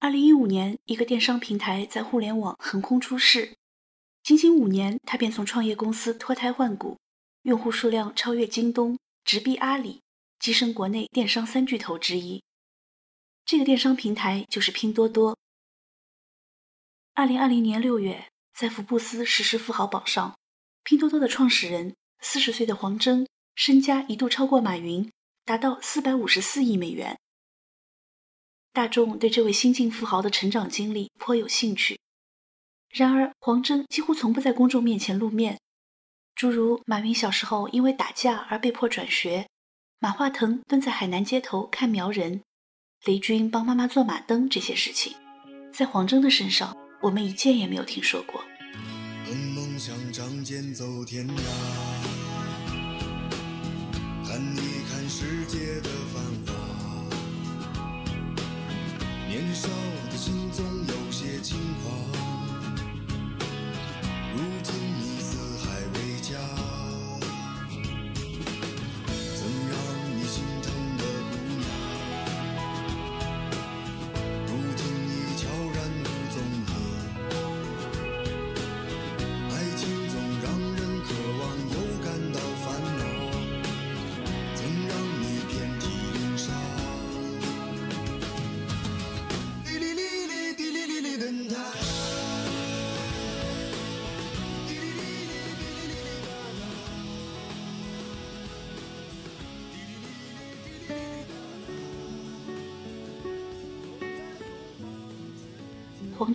二零一五年，一个电商平台在互联网横空出世，仅仅五年，他便从创业公司脱胎换骨，用户数量超越京东，直逼阿里，跻身国内电商三巨头之一。这个电商平台就是拼多多。二零二零年六月，在福布斯实时富豪榜上，拼多多的创始人四十岁的黄峥身家一度超过马云，达到四百五十四亿美元。大众对这位新晋富豪的成长经历颇有兴趣，然而黄峥几乎从不在公众面前露面。诸如马云小时候因为打架而被迫转学，马化腾蹲在海南街头看苗人，雷军帮妈妈做马灯这些事情，在黄峥的身上，我们一件也没有听说过。梦想仗剑走天涯，看一看世界的繁华。年少的心总有些轻狂，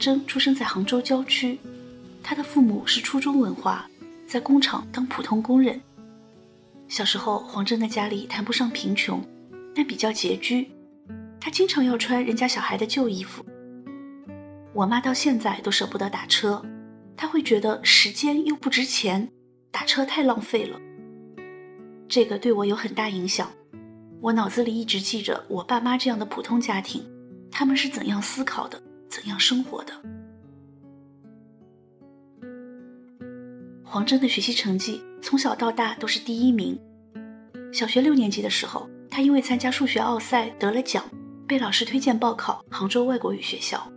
黄峥出生在杭州郊区，他的父母是初中文化，在工厂当普通工人。小时候，黄峥的家里谈不上贫穷，但比较拮据，他经常要穿人家小孩的旧衣服。我妈到现在都舍不得打车，她会觉得时间又不值钱，打车太浪费了。这个对我有很大影响，我脑子里一直记着我爸妈这样的普通家庭，他们是怎样思考的。怎样生活的？黄峥的学习成绩从小到大都是第一名。小学六年级的时候，他因为参加数学奥赛得了奖，被老师推荐报考杭州外国语学校。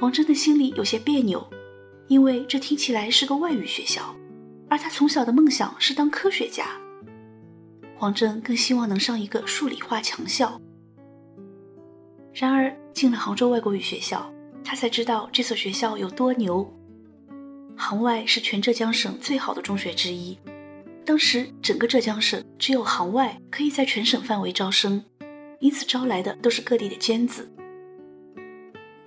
黄峥的心里有些别扭，因为这听起来是个外语学校，而他从小的梦想是当科学家。黄峥更希望能上一个数理化强校。然而进了杭州外国语学校，他才知道这所学校有多牛。杭外是全浙江省最好的中学之一，当时整个浙江省只有杭外可以在全省范围招生，因此招来的都是各地的尖子。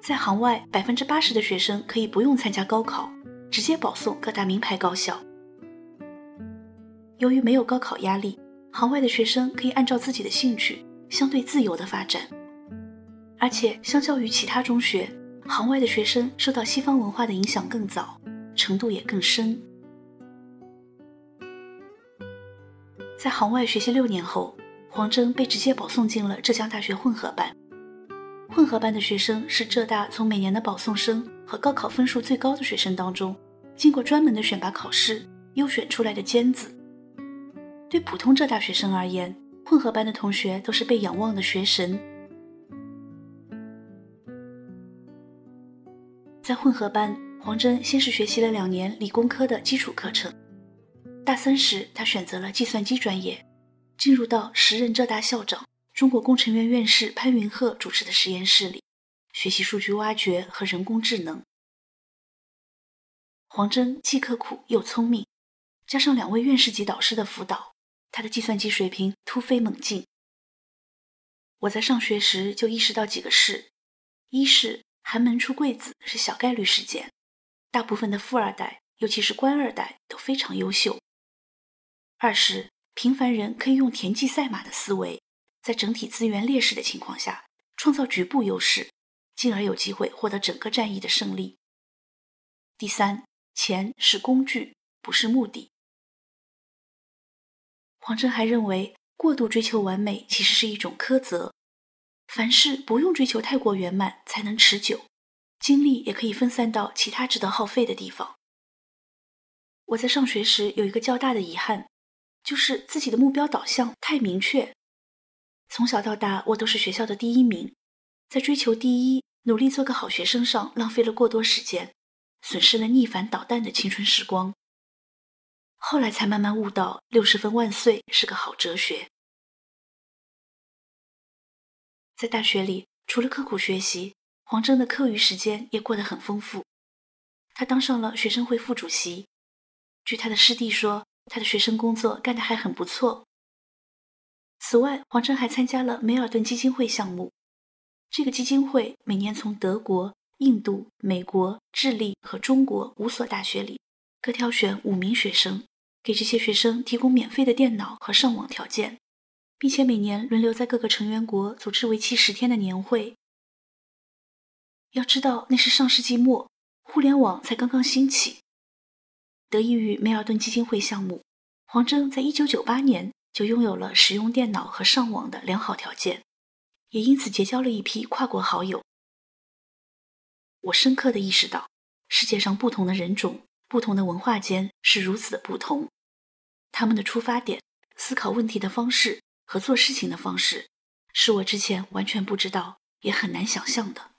在杭外，百分之八十的学生可以不用参加高考，直接保送各大名牌高校。由于没有高考压力，杭外的学生可以按照自己的兴趣，相对自由的发展。而且，相较于其他中学，行外的学生受到西方文化的影响更早，程度也更深。在行外学习六年后，黄峥被直接保送进了浙江大学混合班。混合班的学生是浙大从每年的保送生和高考分数最高的学生当中，经过专门的选拔考试优选出来的尖子。对普通浙大学生而言，混合班的同学都是被仰望的学神。在混合班，黄峥先是学习了两年理工科的基础课程。大三时，他选择了计算机专业，进入到时任浙大校长、中国工程院院士潘云鹤主持的实验室里，学习数据挖掘和人工智能。黄峥既刻苦又聪明，加上两位院士级导师的辅导，他的计算机水平突飞猛进。我在上学时就意识到几个事：一是。寒门出贵子是小概率事件，大部分的富二代，尤其是官二代都非常优秀。二是平凡人可以用田忌赛马的思维，在整体资源劣势的情况下，创造局部优势，进而有机会获得整个战役的胜利。第三，钱是工具，不是目的。黄峥还认为，过度追求完美其实是一种苛责。凡事不用追求太过圆满才能持久，精力也可以分散到其他值得耗费的地方。我在上学时有一个较大的遗憾，就是自己的目标导向太明确。从小到大，我都是学校的第一名，在追求第一、努力做个好学生上浪费了过多时间，损失了逆反捣蛋的青春时光。后来才慢慢悟到“六十分万岁”是个好哲学。在大学里，除了刻苦学习，黄峥的课余时间也过得很丰富。他当上了学生会副主席。据他的师弟说，他的学生工作干得还很不错。此外，黄峥还参加了梅尔顿基金会项目。这个基金会每年从德国、印度、美国、智利和中国五所大学里各挑选五名学生，给这些学生提供免费的电脑和上网条件。并且每年轮流在各个成员国组织为期十天的年会。要知道，那是上世纪末，互联网才刚刚兴起。得益于梅尔顿基金会项目，黄峥在1998年就拥有了使用电脑和上网的良好条件，也因此结交了一批跨国好友。我深刻的意识到，世界上不同的人种、不同的文化间是如此的不同，他们的出发点、思考问题的方式。和做事情的方式，是我之前完全不知道，也很难想象的。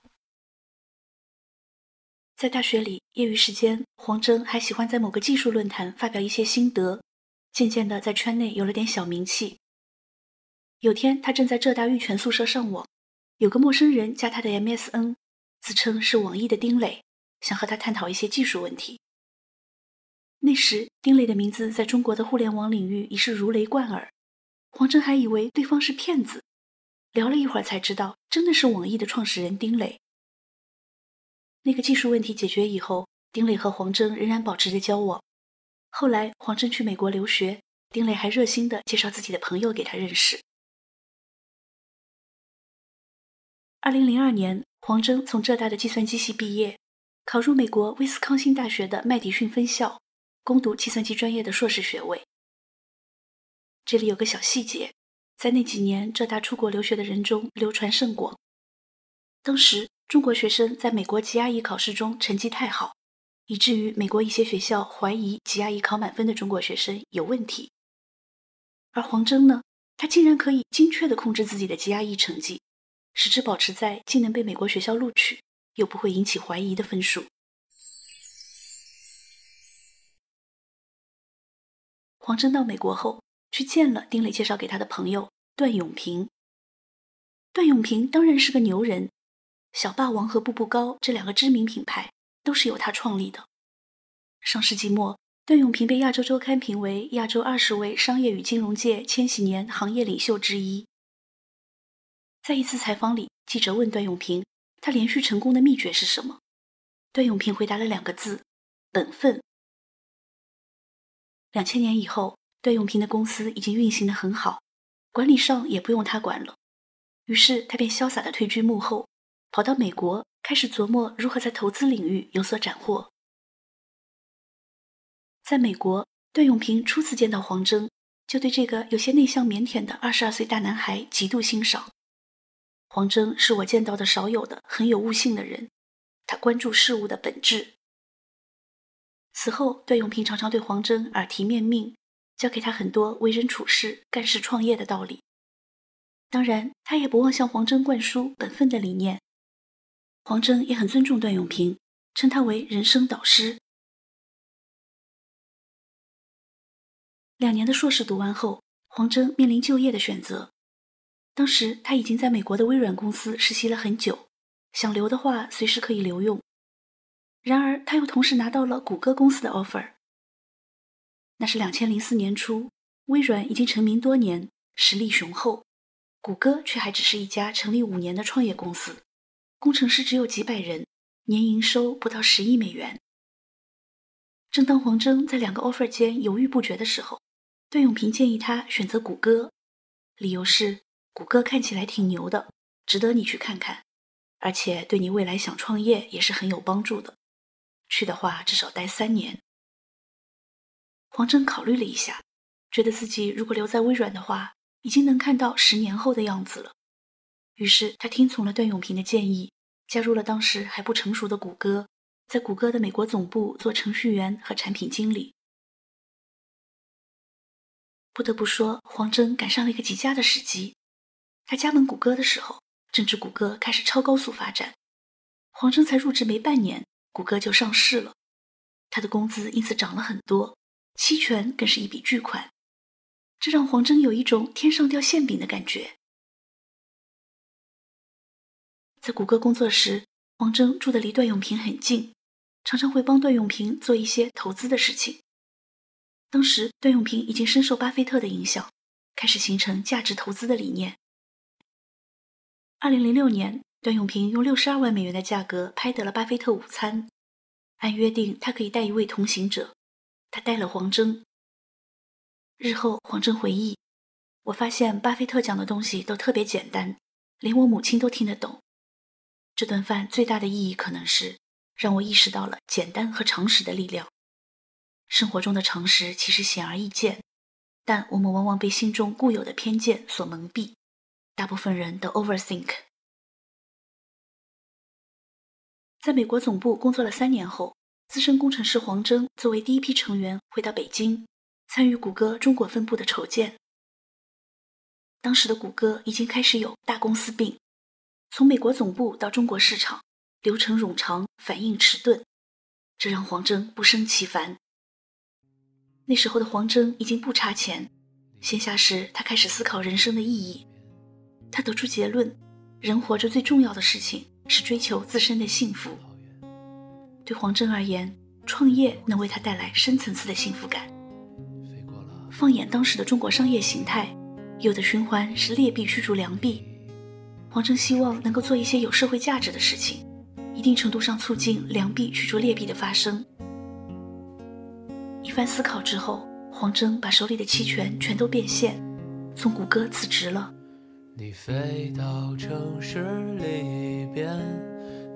在大学里，业余时间，黄峥还喜欢在某个技术论坛发表一些心得，渐渐的在圈内有了点小名气。有天，他正在浙大玉泉宿舍上网，有个陌生人加他的 MSN，自称是网易的丁磊，想和他探讨一些技术问题。那时，丁磊的名字在中国的互联网领域已是如雷贯耳。黄峥还以为对方是骗子，聊了一会儿才知道，真的是网易的创始人丁磊。那个技术问题解决以后，丁磊和黄峥仍然保持着交往。后来黄峥去美国留学，丁磊还热心的介绍自己的朋友给他认识。二零零二年，黄峥从浙大的计算机系毕业，考入美国威斯康星大学的麦迪逊分校，攻读计算机专业的硕士学位。这里有个小细节，在那几年浙大出国留学的人中流传甚广。当时中国学生在美国 GRE 考试中成绩太好，以至于美国一些学校怀疑 GRE 考满分的中国学生有问题。而黄峥呢，他竟然可以精确的控制自己的 GRE 成绩，使之保持在既能被美国学校录取，又不会引起怀疑的分数。黄峥到美国后。去见了丁磊介绍给他的朋友段永平。段永平当然是个牛人，小霸王和步步高这两个知名品牌都是由他创立的。上世纪末，段永平被亚洲周刊评为亚洲二十位商业与金融界千禧年行业领袖之一。在一次采访里，记者问段永平，他连续成功的秘诀是什么？段永平回答了两个字：本分。两千年以后。段永平的公司已经运行的很好，管理上也不用他管了，于是他便潇洒的退居幕后，跑到美国开始琢磨如何在投资领域有所斩获。在美国，段永平初次见到黄峥，就对这个有些内向腼腆的二十二岁大男孩极度欣赏。黄峥是我见到的少有的很有悟性的人，他关注事物的本质。此后，段永平常常对黄峥耳提面命。教给他很多为人处事、干事创业的道理。当然，他也不忘向黄峥灌输本分的理念。黄峥也很尊重段永平，称他为人生导师。两年的硕士读完后，黄峥面临就业的选择。当时他已经在美国的微软公司实习了很久，想留的话随时可以留用。然而，他又同时拿到了谷歌公司的 offer。那是两千零四年初，微软已经成名多年，实力雄厚，谷歌却还只是一家成立五年的创业公司，工程师只有几百人，年营收不到十亿美元。正当黄峥在两个 offer 间犹豫不决的时候，段永平建议他选择谷歌，理由是谷歌看起来挺牛的，值得你去看看，而且对你未来想创业也是很有帮助的，去的话至少待三年。黄峥考虑了一下，觉得自己如果留在微软的话，已经能看到十年后的样子了。于是他听从了段永平的建议，加入了当时还不成熟的谷歌，在谷歌的美国总部做程序员和产品经理。不得不说，黄峥赶上了一个极佳的时机。他加盟谷歌的时候，正值谷歌开始超高速发展，黄峥才入职没半年，谷歌就上市了，他的工资因此涨了很多，期权更是一笔巨款，这让黄峥有一种天上掉馅饼的感觉。在谷歌工作时，黄峥住的离段永平很近，常常会帮段永平做一些投资的事情。当时，段永平已经深受巴菲特的影响，开始形成价值投资的理念。二零零六年。段永平用六十二万美元的价格拍得了巴菲特午餐，按约定他可以带一位同行者，他带了黄峥。日后黄峥回忆，我发现巴菲特讲的东西都特别简单，连我母亲都听得懂。这顿饭最大的意义可能是让我意识到了简单和常识的力量。生活中的常识其实显而易见，但我们往往被心中固有的偏见所蒙蔽，大部分人都 overthink。在美国总部工作了三年后，资深工程师黄峥作为第一批成员回到北京，参与谷歌中国分部的筹建。当时的谷歌已经开始有大公司病，从美国总部到中国市场，流程冗长，反应迟钝，这让黄峥不胜其烦。那时候的黄峥已经不差钱，闲暇时他开始思考人生的意义。他得出结论：人活着最重要的事情。是追求自身的幸福。对黄峥而言，创业能为他带来深层次的幸福感。放眼当时的中国商业形态，有的循环是劣币驱逐良币。黄峥希望能够做一些有社会价值的事情，一定程度上促进良币驱逐劣币的发生。一番思考之后，黄峥把手里的期权全都变现，从谷歌辞职了。你飞到城市另一边，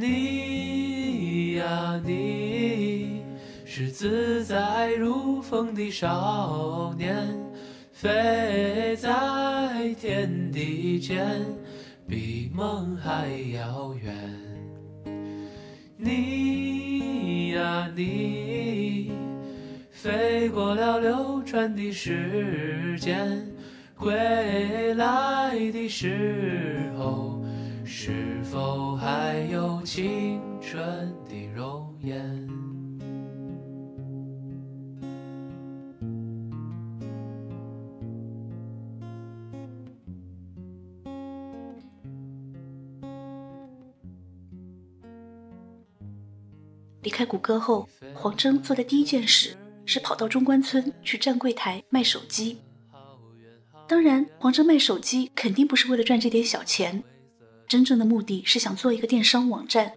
你呀，你是自在如风的少年，飞在天地间，比梦还遥远。你呀，你。飞过了流转的时间，归来的时候，是否还有青春的容颜？离开谷歌后，黄峥做的第一件事。是跑到中关村去站柜台卖手机。当然，黄峥卖手机肯定不是为了赚这点小钱，真正的目的是想做一个电商网站。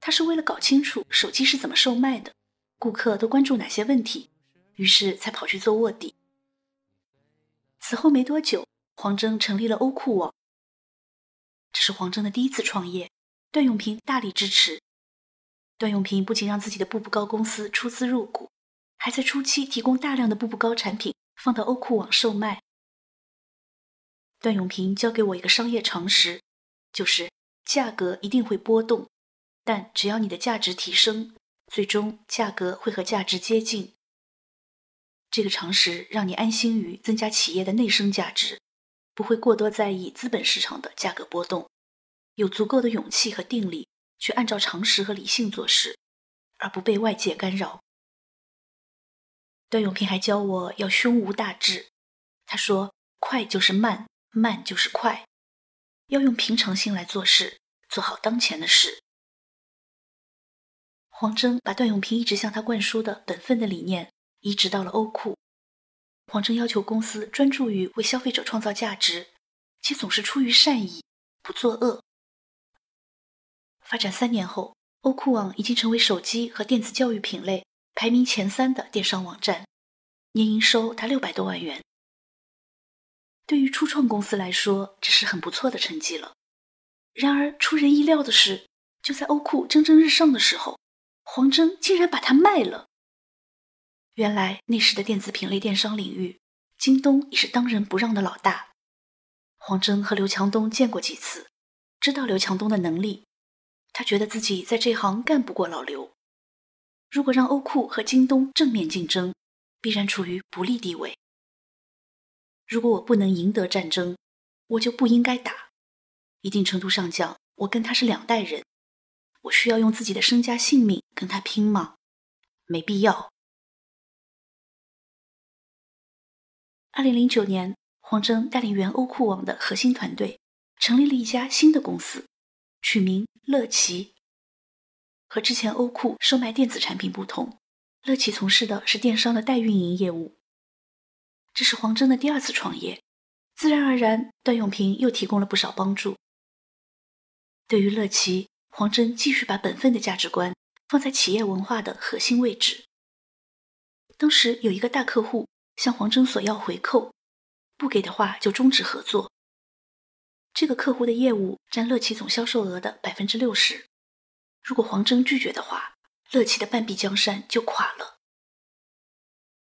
他是为了搞清楚手机是怎么售卖的，顾客都关注哪些问题，于是才跑去做卧底。此后没多久，黄峥成立了欧酷网。这是黄峥的第一次创业，段永平大力支持。段永平不仅让自己的步步高公司出资入股。还在初期提供大量的步步高产品放到欧酷网售卖。段永平教给我一个商业常识，就是价格一定会波动，但只要你的价值提升，最终价格会和价值接近。这个常识让你安心于增加企业的内生价值，不会过多在意资本市场的价格波动，有足够的勇气和定力去按照常识和理性做事，而不被外界干扰。段永平还教我要胸无大志，他说：“快就是慢，慢就是快，要用平常心来做事，做好当前的事。”黄峥把段永平一直向他灌输的本分的理念移植到了欧酷。黄峥要求公司专注于为消费者创造价值，且总是出于善意，不作恶。发展三年后，欧酷网已经成为手机和电子教育品类。排名前三的电商网站，年营收达六百多万元。对于初创公司来说，这是很不错的成绩了。然而出人意料的是，就在欧酷蒸蒸日上的时候，黄峥竟然把它卖了。原来那时的电子品类电商领域，京东已是当仁不让的老大。黄峥和刘强东见过几次，知道刘强东的能力，他觉得自己在这行干不过老刘。如果让欧酷和京东正面竞争，必然处于不利地位。如果我不能赢得战争，我就不应该打。一定程度上讲，我跟他是两代人，我需要用自己的身家性命跟他拼吗？没必要。二零零九年，黄峥带领原欧酷网的核心团队，成立了一家新的公司，取名乐奇。和之前欧酷售卖电子产品不同，乐奇从事的是电商的代运营业务。这是黄峥的第二次创业，自然而然，段永平又提供了不少帮助。对于乐奇，黄峥继续把本分的价值观放在企业文化的核心位置。当时有一个大客户。向黄峥索要回扣，不给的话就终止合作。这个客户的业务占乐奇总销售额的百分之六十，如果黄峥拒绝的话，乐奇的半壁江山就垮了。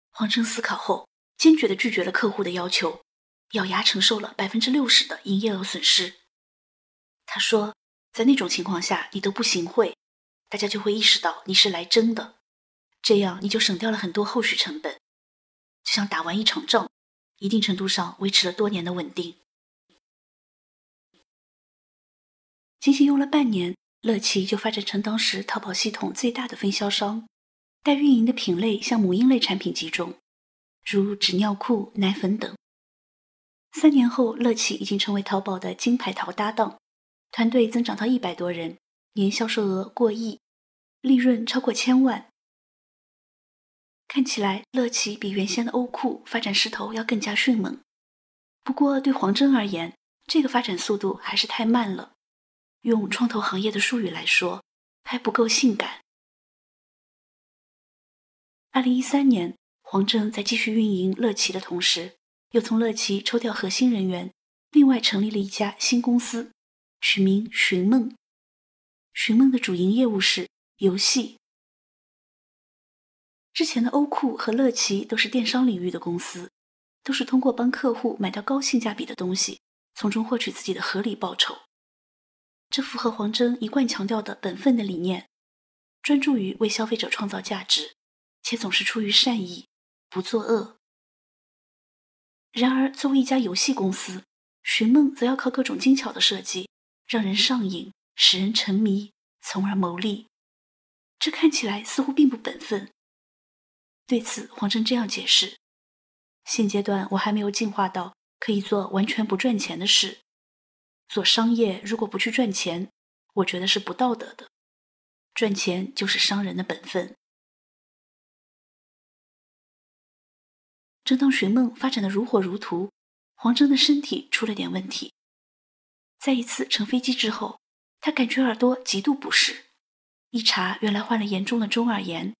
黄峥思考后，坚决的拒绝了客户的要求，咬牙承受了百分之六十的营业额损失。他说，在那种情况下，你都不行贿，大家就会意识到你是来真的，这样你就省掉了很多后续成本。就像打完一场仗，一定程度上维持了多年的稳定。仅仅用了半年，乐奇就发展成当时淘宝系统最大的分销商，代运营的品类向母婴类产品集中，如纸尿裤、奶粉等。三年后，乐奇已经成为淘宝的金牌淘搭档，团队增长到一百多人，年销售额过亿，利润超过千万。看起来，乐奇比原先的欧酷发展势头要更加迅猛。不过，对黄峥而言，这个发展速度还是太慢了。用创投行业的术语来说，还不够性感。二零一三年，黄峥在继续运营乐奇的同时，又从乐奇抽调核心人员，另外成立了一家新公司，取名寻梦。寻梦的主营业务是游戏。之前的欧酷和乐奇都是电商领域的公司，都是通过帮客户买到高性价比的东西，从中获取自己的合理报酬。这符合黄峥一贯强调的本分的理念，专注于为消费者创造价值，且总是出于善意，不作恶。然而，作为一家游戏公司，寻梦则要靠各种精巧的设计，让人上瘾，使人沉迷，从而牟利。这看起来似乎并不本分。对此，黄峥这样解释：现阶段我还没有进化到可以做完全不赚钱的事。做商业如果不去赚钱，我觉得是不道德的。赚钱就是商人的本分。正当寻梦发展的如火如荼，黄峥的身体出了点问题。在一次乘飞机之后，他感觉耳朵极度不适，一查原来患了严重的中耳炎。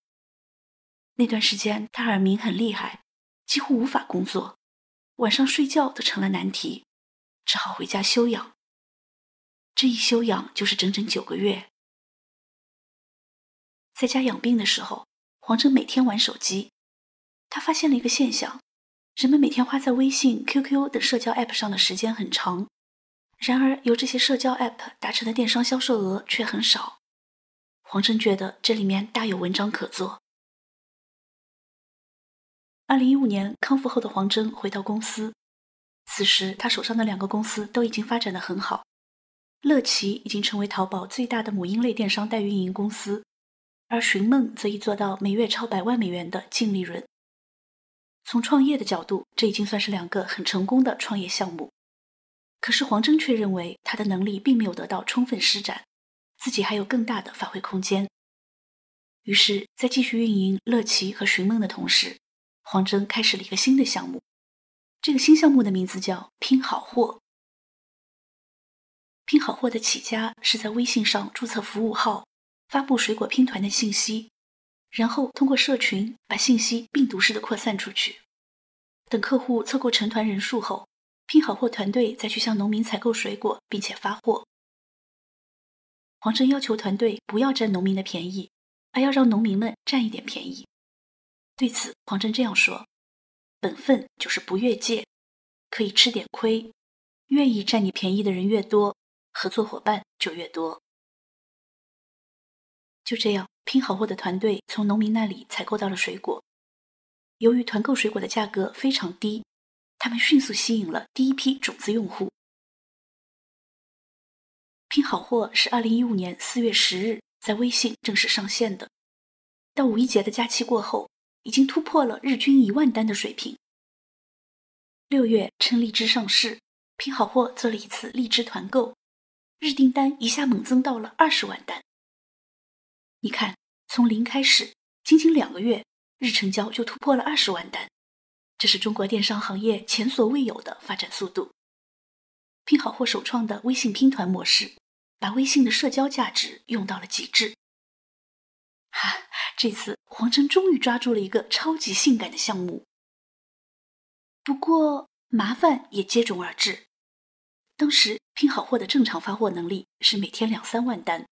那段时间，他耳鸣很厉害，几乎无法工作，晚上睡觉都成了难题，只好回家休养。这一休养就是整整九个月。在家养病的时候，黄峥每天玩手机，他发现了一个现象：人们每天花在微信、QQ 等社交 App 上的时间很长，然而由这些社交 App 达成的电商销售额却很少。黄峥觉得这里面大有文章可做。二零一五年康复后的黄峥回到公司，此时他手上的两个公司都已经发展的很好，乐奇已经成为淘宝最大的母婴类电商代运营公司，而寻梦则已做到每月超百万美元的净利润。从创业的角度，这已经算是两个很成功的创业项目。可是黄峥却认为他的能力并没有得到充分施展，自己还有更大的发挥空间。于是，在继续运营乐奇和寻梦的同时，黄峥开始了一个新的项目，这个新项目的名字叫“拼好货”。拼好货的起家是在微信上注册服务号，发布水果拼团的信息，然后通过社群把信息病毒式的扩散出去。等客户凑够成团人数后，拼好货团队再去向农民采购水果，并且发货。黄峥要求团队不要占农民的便宜，而要让农民们占一点便宜。对此，黄峥这样说：“本分就是不越界，可以吃点亏，愿意占你便宜的人越多，合作伙伴就越多。”就这样，拼好货的团队从农民那里采购到了水果。由于团购水果的价格非常低，他们迅速吸引了第一批种子用户。拼好货是二零一五年四月十日在微信正式上线的。到五一节的假期过后，已经突破了日均一万单的水平。六月趁荔枝上市，拼好货做了一次荔枝团购，日订单一下猛增到了二十万单。你看，从零开始，仅仅两个月，日成交就突破了二十万单，这是中国电商行业前所未有的发展速度。拼好货首创的微信拼团模式。把微信的社交价值用到了极致。哈，这次黄峥终于抓住了一个超级性感的项目。不过麻烦也接踵而至。当时拼好货的正常发货能力是每天两三万单，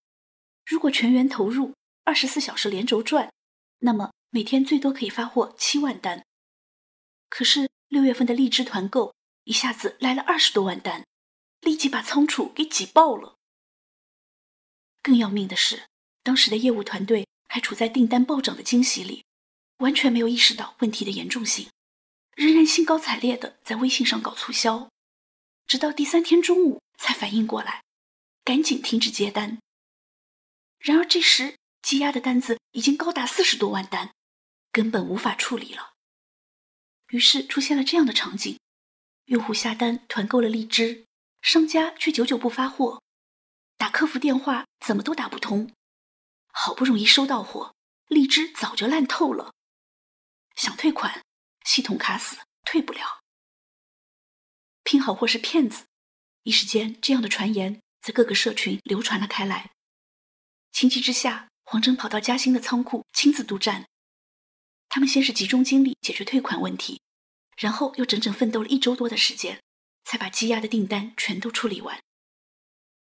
如果全员投入，二十四小时连轴转，那么每天最多可以发货七万单。可是六月份的荔枝团购一下子来了二十多万单，立即把仓储给挤爆了。更要命的是，当时的业务团队还处在订单暴涨的惊喜里，完全没有意识到问题的严重性，仍然兴高采烈的在微信上搞促销，直到第三天中午才反应过来，赶紧停止接单。然而这时积压的单子已经高达四十多万单，根本无法处理了。于是出现了这样的场景：用户下单团购了荔枝，商家却久久不发货。打客服电话怎么都打不通，好不容易收到货，荔枝早就烂透了。想退款，系统卡死，退不了。拼好货是骗子，一时间这样的传言在各个社群流传了开来。情急之下，黄峥跑到嘉兴的仓库亲自督战。他们先是集中精力解决退款问题，然后又整整奋斗了一周多的时间，才把积压的订单全都处理完。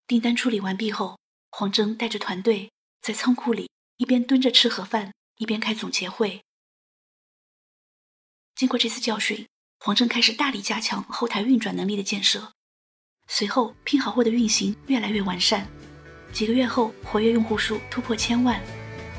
订单处理完毕后，黄峥带着团队在仓库里一边蹲着吃盒饭，一边开总结会。经过这次教训，黄峥开始大力加强后台运转能力的建设。随后，拼好货的运行越来越完善，几个月后，活跃用户数突破千万。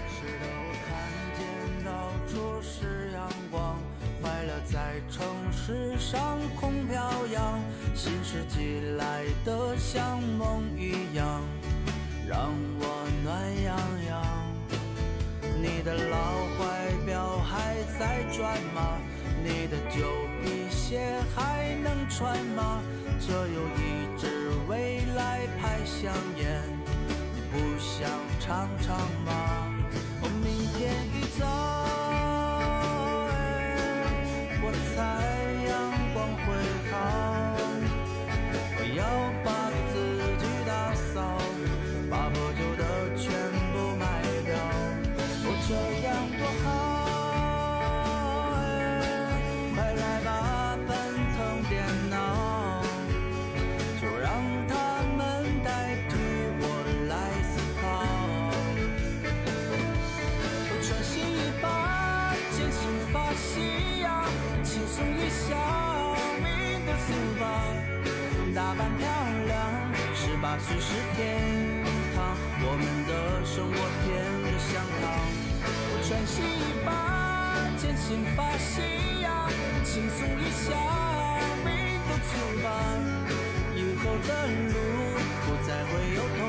是的，我看见到处是阳光，快乐在城市上空飘扬新世纪来的像梦一样，让我暖洋洋。你的老怀表还在转吗？你的旧皮鞋还能穿吗？这有一支未来牌香烟，想尝尝吗？哦，明天一早。轻松一下，命都足吧。以后的路不再会有痛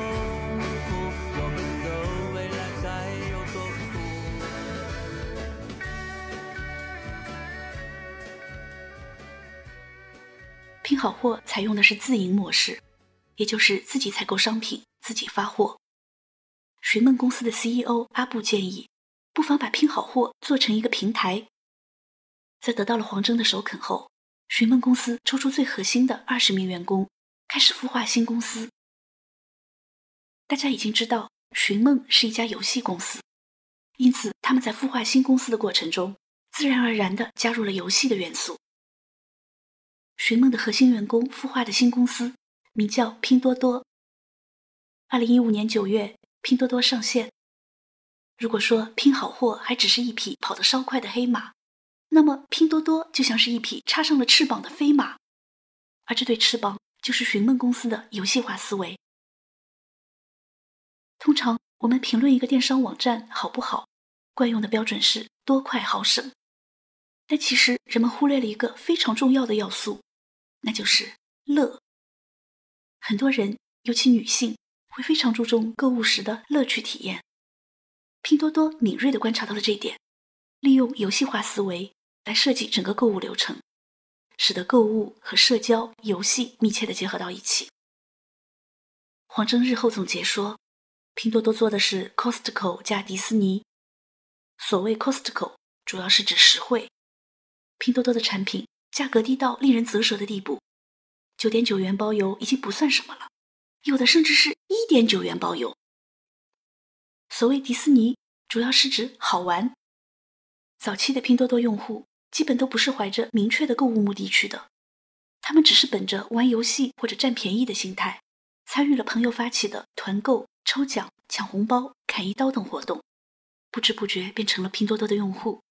苦，我们的未来该有多酷？拼好货采用的是自营模式。也就是自己采购商品，自己发货。寻梦公司的 CEO 阿布建议，不妨把拼好货做成一个平台。在得到了黄峥的首肯后，寻梦公司抽出最核心的二十名员工，开始孵化新公司。大家已经知道，寻梦是一家游戏公司，因此他们在孵化新公司的过程中，自然而然的加入了游戏的元素。寻梦的核心员工孵化的新公司。名叫拼多多。二零一五年九月，拼多多上线。如果说拼好货还只是一匹跑得稍快的黑马，那么拼多多就像是一匹插上了翅膀的飞马，而这对翅膀就是寻梦公司的游戏化思维。通常我们评论一个电商网站好不好，惯用的标准是多快好省，但其实人们忽略了一个非常重要的要素，那就是乐。很多人，尤其女性，会非常注重购物时的乐趣体验。拼多多敏锐地观察到了这一点，利用游戏化思维来设计整个购物流程，使得购物和社交、游戏密切的结合到一起。黄峥日后总结说，拼多多做的是 Costco 加迪士尼。所谓 Costco，主要是指实惠。拼多多的产品价格低到令人啧舌的地步。九点九元包邮已经不算什么了，有的甚至是一点九元包邮。所谓迪士尼，主要是指好玩。早期的拼多多用户基本都不是怀着明确的购物目的去的，他们只是本着玩游戏或者占便宜的心态，参与了朋友发起的团购、抽奖、抢红包、砍一刀等活动，不知不觉变成了拼多多的用户。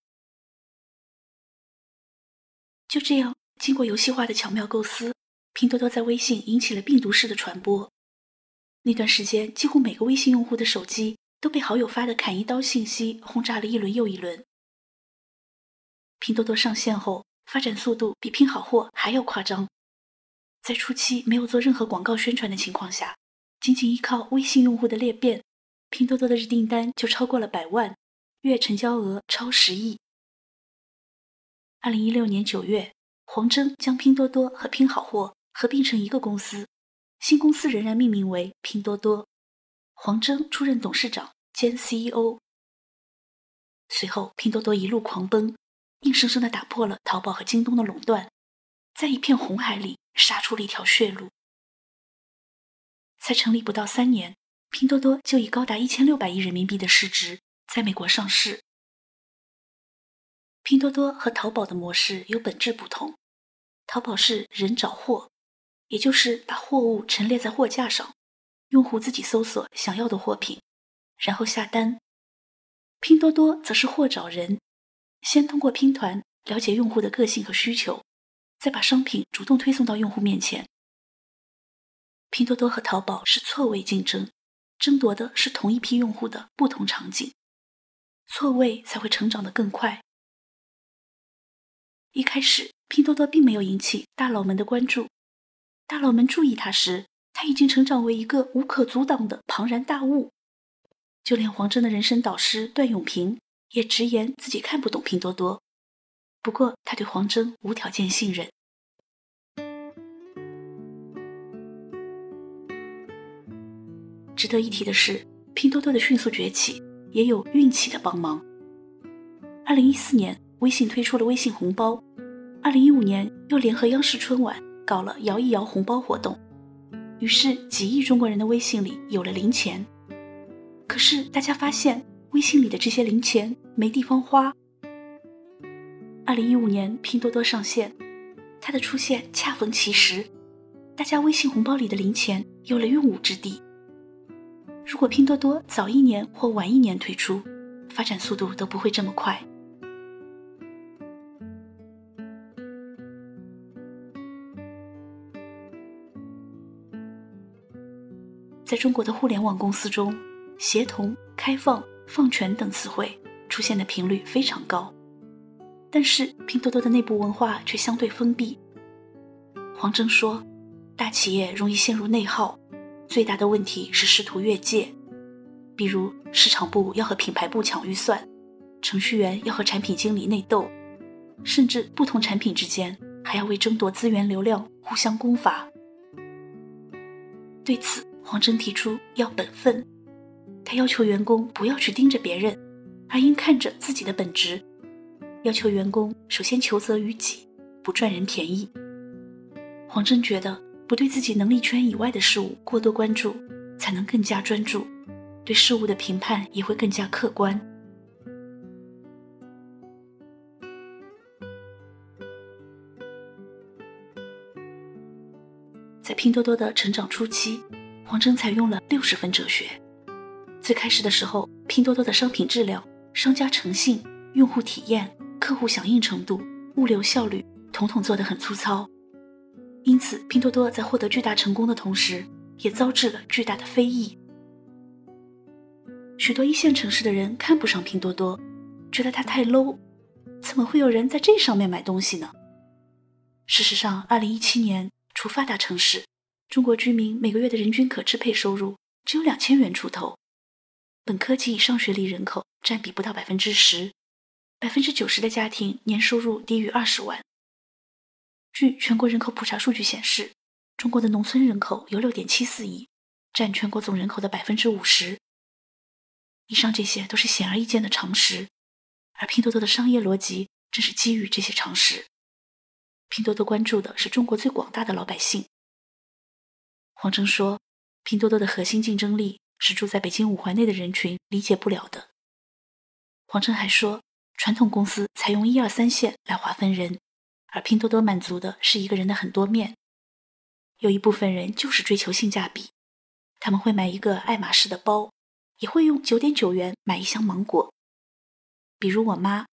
就这样，经过游戏化的巧妙构思。拼多多在微信引起了病毒式的传播，那段时间，几乎每个微信用户的手机都被好友发的砍一刀信息轰炸了一轮又一轮。拼多多上线后，发展速度比拼好货还要夸张，在初期没有做任何广告宣传的情况下，仅仅依靠微信用户的裂变，拼多多的日订单就超过了百万，月成交额超十亿。二零一六年九月，黄峥将拼多多和拼好货。合并成一个公司，新公司仍然命名为拼多多。黄峥出任董事长兼 CEO。随后，拼多多一路狂奔，硬生生的打破了淘宝和京东的垄断，在一片红海里杀出了一条血路。才成立不到三年，拼多多就以高达一千六百亿人民币的市值在美国上市。拼多多和淘宝的模式有本质不同，淘宝是人找货。也就是把货物陈列在货架上，用户自己搜索想要的货品，然后下单。拼多多则是货找人，先通过拼团了解用户的个性和需求，再把商品主动推送到用户面前。拼多多和淘宝是错位竞争，争夺的是同一批用户的不同场景，错位才会成长得更快。一开始，拼多多并没有引起大佬们的关注。大佬们注意他时，他已经成长为一个无可阻挡的庞然大物。就连黄峥的人生导师段永平也直言自己看不懂拼多多。不过，他对黄峥无条件信任。值得一提的是，拼多多的迅速崛起也有运气的帮忙。二零一四年，微信推出了微信红包；二零一五年，又联合央视春晚。搞了摇一摇红包活动，于是几亿中国人的微信里有了零钱。可是大家发现，微信里的这些零钱没地方花。二零一五年，拼多多上线，它的出现恰逢其时，大家微信红包里的零钱有了用武之地。如果拼多多早一年或晚一年推出，发展速度都不会这么快。在中国的互联网公司中，协同、开放、放权等词汇出现的频率非常高，但是拼多多的内部文化却相对封闭。黄峥说：“大企业容易陷入内耗，最大的问题是试图越界，比如市场部要和品牌部抢预算，程序员要和产品经理内斗，甚至不同产品之间还要为争夺资源流量互相攻伐。”对此，黄峥提出要本分，他要求员工不要去盯着别人，而应看着自己的本职。要求员工首先求责于己，不赚人便宜。黄峥觉得，不对自己能力圈以外的事物过多关注，才能更加专注，对事物的评判也会更加客观。在拼多多的成长初期。黄峥采用了六十分哲学。最开始的时候，拼多多的商品质量、商家诚信、用户体验、客户响应程度、物流效率，统统做得很粗糙。因此，拼多多在获得巨大成功的同时，也遭致了巨大的非议。许多一线城市的人看不上拼多多，觉得它太 low，怎么会有人在这上面买东西呢？事实上，二零一七年，除发达城市，中国居民每个月的人均可支配收入只有两千元出头。本科及以上学历人口占比不到百分之十，百分之九十的家庭年收入低于二十万。据全国人口普查数据显示，中国的农村人口有六点七四亿，占全国总人口的百分之五十。以上这些都是显而易见的常识，而拼多多的商业逻辑正是基于这些常识。拼多多关注的是中国最广大的老百姓。黄峥说，拼多多的核心竞争力。是住在北京五环内的人群理解不了的。黄峥还说，传统公司采用一二三线来划分人，而拼多多满足的是一个人的很多面。有一部分人就是追求性价比，他们会买一个爱马仕的包，也会用九点九元买一箱芒果。比如我妈，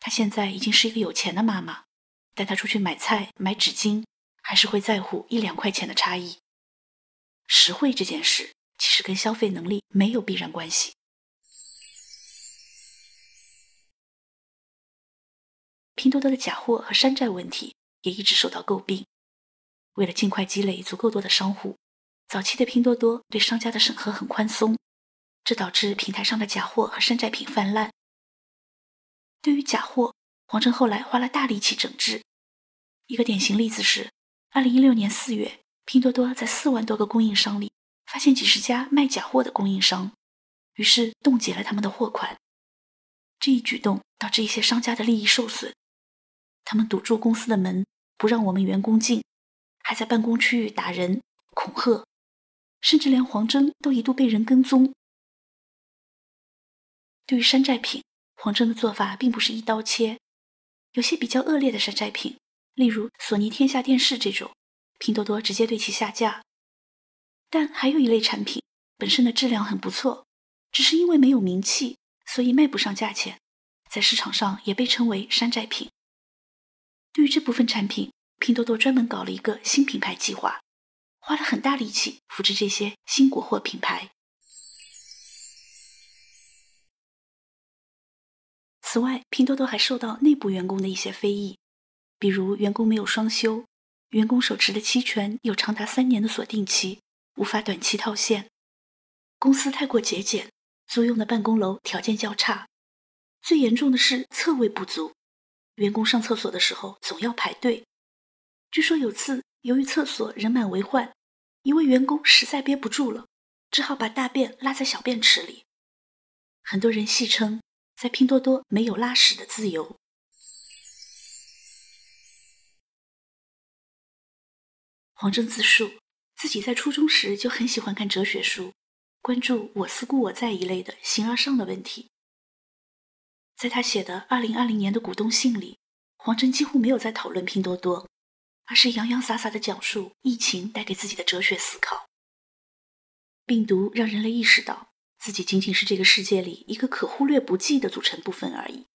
她现在已经是一个有钱的妈妈，带她出去买菜、买纸巾，还是会在乎一两块钱的差异。实惠这件事。其实跟消费能力没有必然关系。拼多多的假货和山寨问题也一直受到诟病。为了尽快积累足够多的商户，早期的拼多多对商家的审核很宽松，这导致平台上的假货和山寨品泛滥。对于假货，黄峥后来花了大力气整治。一个典型例子是，二零一六年四月，拼多多在四万多个供应商里。发现几十家卖假货的供应商，于是冻结了他们的货款。这一举动导致一些商家的利益受损，他们堵住公司的门，不让我们员工进，还在办公区域打人、恐吓，甚至连黄峥都一度被人跟踪。对于山寨品，黄峥的做法并不是一刀切，有些比较恶劣的山寨品，例如索尼天下电视这种，拼多多直接对其下架。但还有一类产品本身的质量很不错，只是因为没有名气，所以卖不上价钱，在市场上也被称为山寨品。对于这部分产品，拼多多专门搞了一个新品牌计划，花了很大力气扶持这些新国货品牌。此外，拼多多还受到内部员工的一些非议，比如员工没有双休，员工手持的期权有长达三年的锁定期。无法短期套现，公司太过节俭，租用的办公楼条件较差，最严重的是厕位不足，员工上厕所的时候总要排队。据说有次由于厕所人满为患，一位员工实在憋不住了，只好把大便拉在小便池里。很多人戏称，在拼多多没有拉屎的自由。黄峥自述。自己在初中时就很喜欢看哲学书，关注“我思故我在”一类的形而上的问题。在他写的二零二零年的股东信里，黄峥几乎没有在讨论拼多多，而是洋洋洒洒的讲述疫情带给自己的哲学思考。病毒让人类意识到自己仅仅是这个世界里一个可忽略不计的组成部分而已。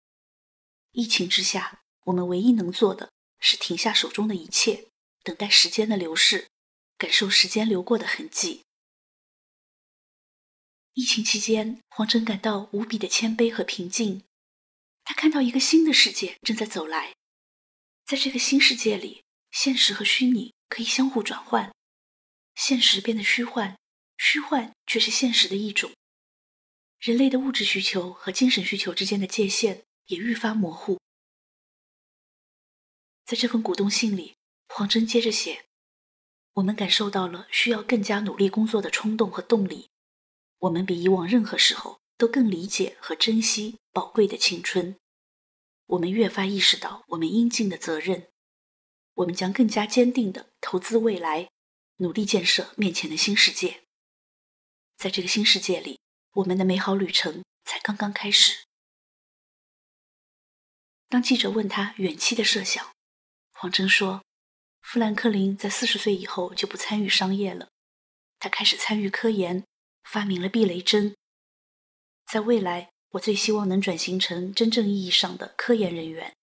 疫情之下，我们唯一能做的是停下手中的一切，等待时间的流逝。感受时间流过的痕迹。疫情期间，黄峥感到无比的谦卑和平静。他看到一个新的世界正在走来，在这个新世界里，现实和虚拟可以相互转换，现实变得虚幻，虚幻却是现实的一种。人类的物质需求和精神需求之间的界限也愈发模糊。在这封股东信里，黄峥接着写。我们感受到了需要更加努力工作的冲动和动力。我们比以往任何时候都更理解和珍惜宝贵的青春。我们越发意识到我们应尽的责任。我们将更加坚定地投资未来，努力建设面前的新世界。在这个新世界里，我们的美好旅程才刚刚开始。当记者问他远期的设想，黄峥说。富兰克林在四十岁以后就不参与商业了，他开始参与科研，发明了避雷针。在未来，我最希望能转型成真正意义上的科研人员。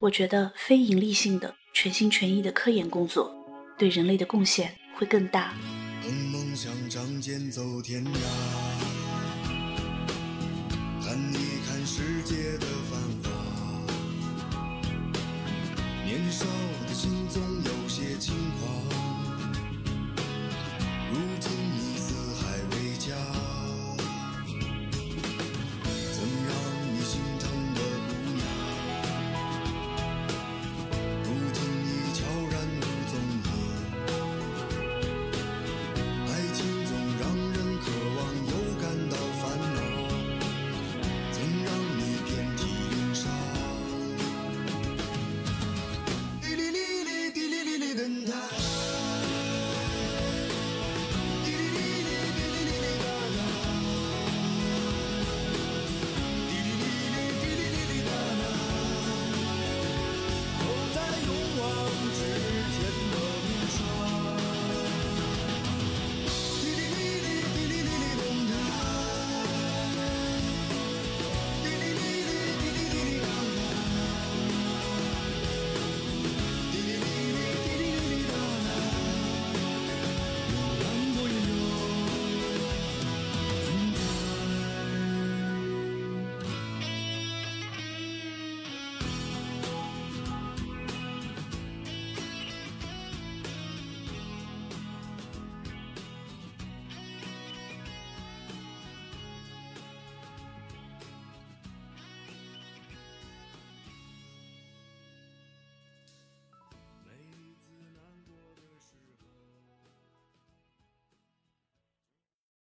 我觉得非盈利性的、全心全意的科研工作，对人类的贡献会更大。凭梦想仗剑走天涯，看一看世界的年少的心总有些轻狂。